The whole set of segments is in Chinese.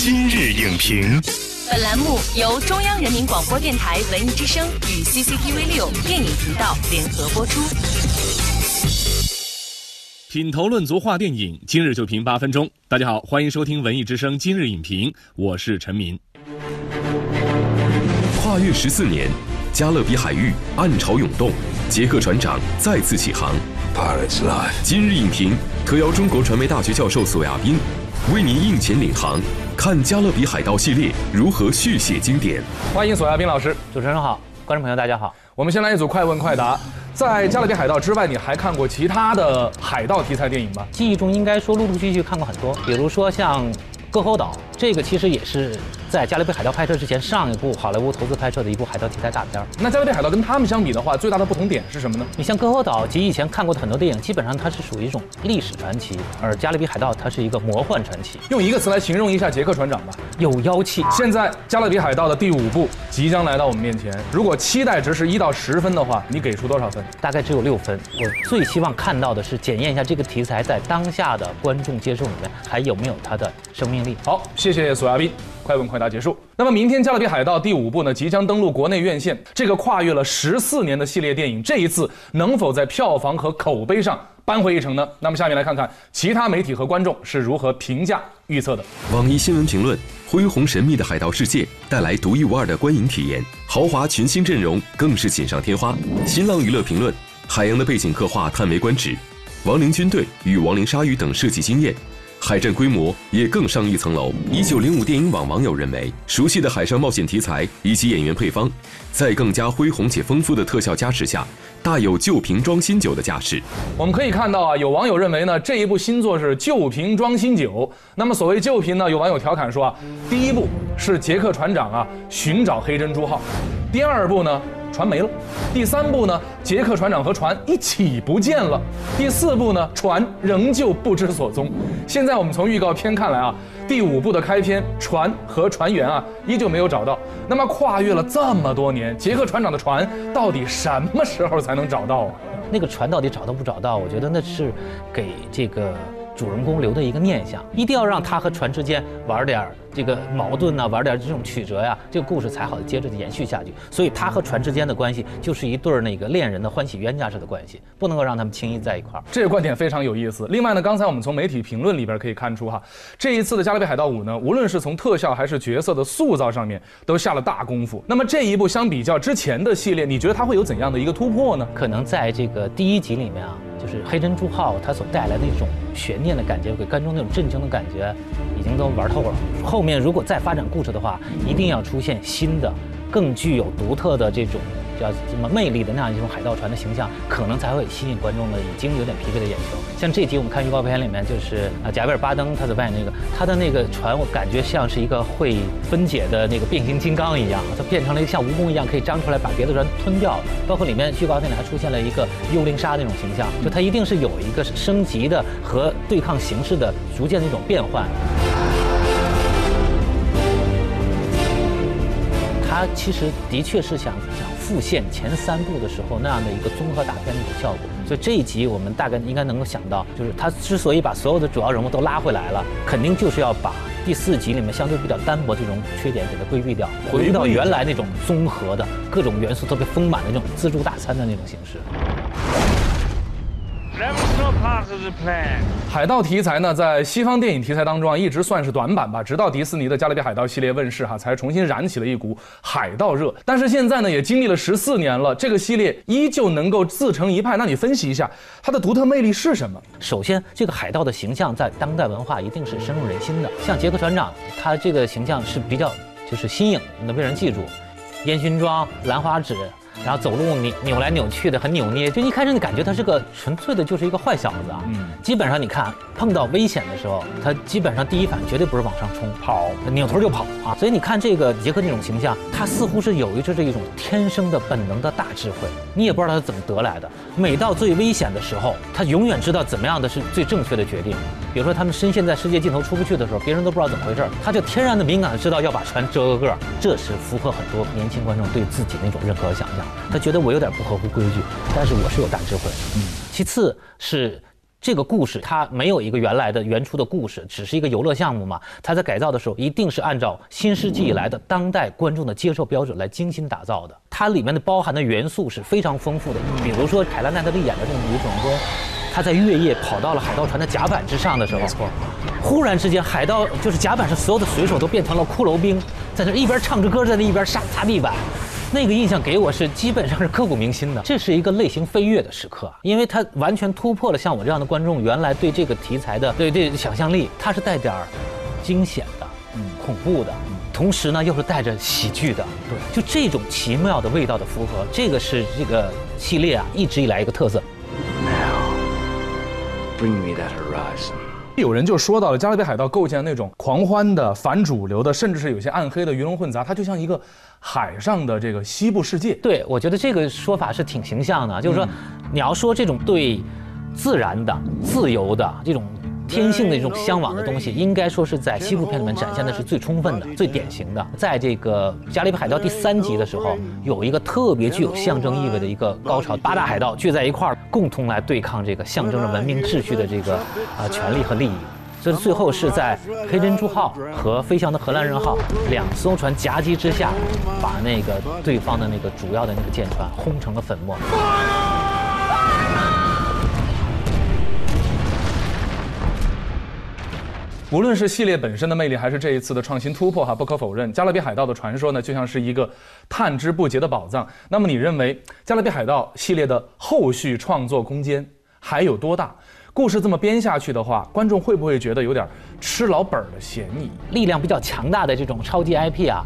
今日影评，本栏目由中央人民广播电台文艺之声与 CCTV 六电影频道联合播出。品头论足话电影，今日就评八分钟。大家好，欢迎收听文艺之声今日影评，我是陈明。跨越十四年，加勒比海域暗潮涌动，杰克船长再次起航。今日影评特邀中国传媒大学教授索亚斌，为您应前领航，看《加勒比海盗》系列如何续写经典。欢迎索亚斌老师。主持人好，观众朋友大家好。我们先来一组快问快答。在《加勒比海盗》之外，你还看过其他的海盗题材电影吗？记忆中应该说陆陆续续看过很多，比如说像《割喉岛》，这个其实也是在《加勒比海盗》拍摄之前上一部好莱坞投资拍摄的一部海盗题材大片儿。那《加勒比海盗》跟他们相比的话，最大的不同点是什么呢？你像《歌喉岛》及以前看过的很多电影，基本上它是属于一种历史传奇，而《加勒比海盗》它是一个魔幻传奇，用一个词来形容一下杰克船长吧。有妖气。现在《加勒比海盗》的第五部即将来到我们面前，如果期待值是一到十分的话，你给出多少分？大概只有六分。我最希望看到的是检验一下这个题材在当下的观众接受里面还有没有它的生命力。好，谢谢索亚斌。快问快答结束。那么明天《加勒比海盗》第五部呢，即将登陆国内院线。这个跨越了十四年的系列电影，这一次能否在票房和口碑上扳回一城呢？那么下面来看看其他媒体和观众是如何评价预测的。网易新闻评论：恢宏神秘的海盗世界带来独一无二的观影体验，豪华群星阵容更是锦上添花。新浪娱乐评论：海洋的背景刻画叹为观止，亡灵军队与亡灵鲨鱼等设计惊艳。海战规模也更上一层楼。一九零五电影网网友认为，熟悉的海上冒险题材以及演员配方，在更加恢宏且丰富的特效加持下，大有旧瓶装新酒的架势。我们可以看到啊，有网友认为呢，这一部新作是旧瓶装新酒。那么所谓旧瓶呢，有网友调侃说啊，第一部是杰克船长啊寻找黑珍珠号，第二部呢。船没了，第三部呢，杰克船长和船一起不见了，第四部呢，船仍旧不知所踪。现在我们从预告片看来啊，第五部的开篇，船和船员啊依旧没有找到。那么跨越了这么多年，杰克船长的船到底什么时候才能找到啊？那个船到底找到不找到？我觉得那是给这个主人公留的一个念想，一定要让他和船之间玩点儿这个矛盾呐、玩点儿这种曲折呀、这个故事才好接着延续下去。所以他和船之间的关系就是一对儿那个恋人的欢喜冤家式的关系，不能够让他们轻易在一块儿。这个观点非常有意思。另外呢，刚才我们从媒体评论里边可以看出哈，这一次的《加勒比海盗五》呢，无论是从特效还是角色的塑造上面，都下了大功夫。那么这一部相比较之前的系列，你觉得它会有怎样的一个突破呢？可能在这个第一集里面啊，就是黑珍珠号它所带来的一种悬念的感觉，给观众那种震惊的感觉，已经都玩透了。后面如果再发展故事的话，一定要出现新的、更具有独特的这种叫什么魅力的那样一种海盗船的形象，可能才会吸引观众的已经有点疲惫的眼球。像这集我们看预告片里面，就是啊贾维尔巴登他在扮演那个他的那个船，我感觉像是一个会分解的那个变形金刚一样，它变成了一个像蜈蚣一样可以张出来把别的船吞掉。包括里面预告片里还出现了一个幽灵鲨那种形象，就它一定是有一个升级的和对抗形式的逐渐的一种变换。他其实的确是想想复现前三部的时候那样的一个综合大片的一种效果，所以这一集我们大概应该能够想到，就是他之所以把所有的主要人物都拉回来了，肯定就是要把第四集里面相对比较单薄这种缺点给它规避掉，回到原来那种综合的各种元素特别丰满的那种自助大餐的那种形式。海盗题材呢，在西方电影题材当中啊，一直算是短板吧。直到迪士尼的《加勒比海盗》系列问世哈，才重新燃起了一股海盗热。但是现在呢，也经历了十四年了，这个系列依旧能够自成一派。那你分析一下它的独特魅力是什么？首先，这个海盗的形象在当代文化一定是深入人心的。像杰克船长，他这个形象是比较就是新颖能，被人记住。烟熏妆、兰花指，然后走路扭扭来扭去的，很扭捏。就一开始你感觉他是个纯粹的，就是一个坏小子啊。嗯基本上你看碰到危险的时候，他基本上第一反应绝对不是往上冲，跑，扭头就跑啊。所以你看这个杰克这种形象，他似乎是有一这这一种天生的本能的大智慧，你也不知道他是怎么得来的。每到最危险的时候，他永远知道怎么样的是最正确的决定。比如说他们深陷在世界尽头出不去的时候，别人都不知道怎么回事儿，他就天然的敏感的知道要把船遮个个儿，这是符合很多年轻观众对自己那种认可和想象。他觉得我有点不合乎规矩，但是我是有大智慧的。嗯，其次是这个故事它没有一个原来的原初的故事，只是一个游乐项目嘛。它在改造的时候，一定是按照新世纪以来的当代观众的接受标准来精心打造的。它里面的包含的元素是非常丰富的，比如说凯拉奈特利演的这个女主人公，她在月夜跑到了海盗船的甲板之上的时候，没错，忽然之间海盗就是甲板上所有的水手都变成了骷髅兵，在那一边唱着歌，在那一边杀擦地板。那个印象给我是基本上是刻骨铭心的，这是一个类型飞跃的时刻，因为它完全突破了像我这样的观众原来对这个题材的对对想象力，它是带点儿惊险的，嗯，恐怖的，同时呢又是带着喜剧的，对，就这种奇妙的味道的符合，这个是这个系列啊一直以来一个特色。Now, Bring me that horizon. 有人就说到了《加勒比海盗》构建那种狂欢的、反主流的，甚至是有些暗黑的鱼龙混杂，它就像一个海上的这个西部世界。对，我觉得这个说法是挺形象的，就是说，你要说这种对自然的、自由的这种。天性的这种向往的东西，应该说是在西部片里面展现的是最充分的、最典型的。在这个《加勒比海盗》第三集的时候，有一个特别具有象征意味的一个高潮，八大海盗聚在一块儿，共同来对抗这个象征着文明秩序的这个啊权利和利益。所以最后是在黑珍珠号和飞翔的荷兰人号两艘船夹击之下，把那个对方的那个主要的那个舰船轰成了粉末。无论是系列本身的魅力，还是这一次的创新突破，哈，不可否认，《加勒比海盗》的传说呢，就像是一个探之不竭的宝藏。那么，你认为《加勒比海盗》系列的后续创作空间还有多大？故事这么编下去的话，观众会不会觉得有点吃老本的嫌疑？力量比较强大的这种超级 IP 啊，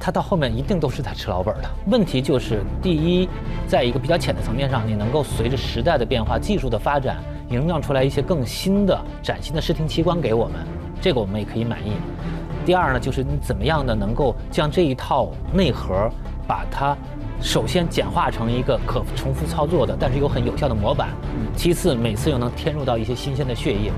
它到后面一定都是在吃老本的。问题就是，第一，在一个比较浅的层面上，你能够随着时代的变化、技术的发展，营造出来一些更新的、崭新的视听奇观给我们。这个我们也可以满意。第二呢，就是你怎么样的能够将这一套内核，把它首先简化成一个可重复操作的，但是又很有效的模板。其次，每次又能添入到一些新鲜的血液。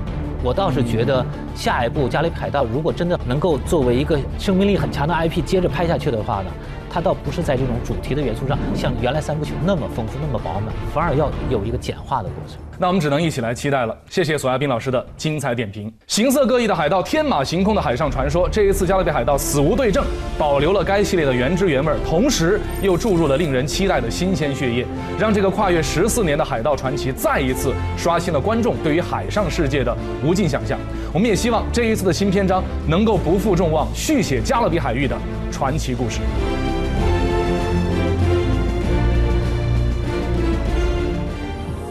我倒是觉得，下一部《加勒比海盗》如果真的能够作为一个生命力很强的 IP 接着拍下去的话呢？它倒不是在这种主题的元素上，像原来三部曲那么丰富、那么饱满，反而要有一个简化的过程。那我们只能一起来期待了。谢谢索亚斌老师的精彩点评。形色各异的海盗，天马行空的海上传说。这一次《加勒比海盗：死无对证》保留了该系列的原汁原味儿，同时又注入了令人期待的新鲜血液，让这个跨越十四年的海盗传奇再一次刷新了观众对于海上世界的无尽想象。我们也希望这一次的新篇章能够不负众望，续写加勒比海域的传奇故事。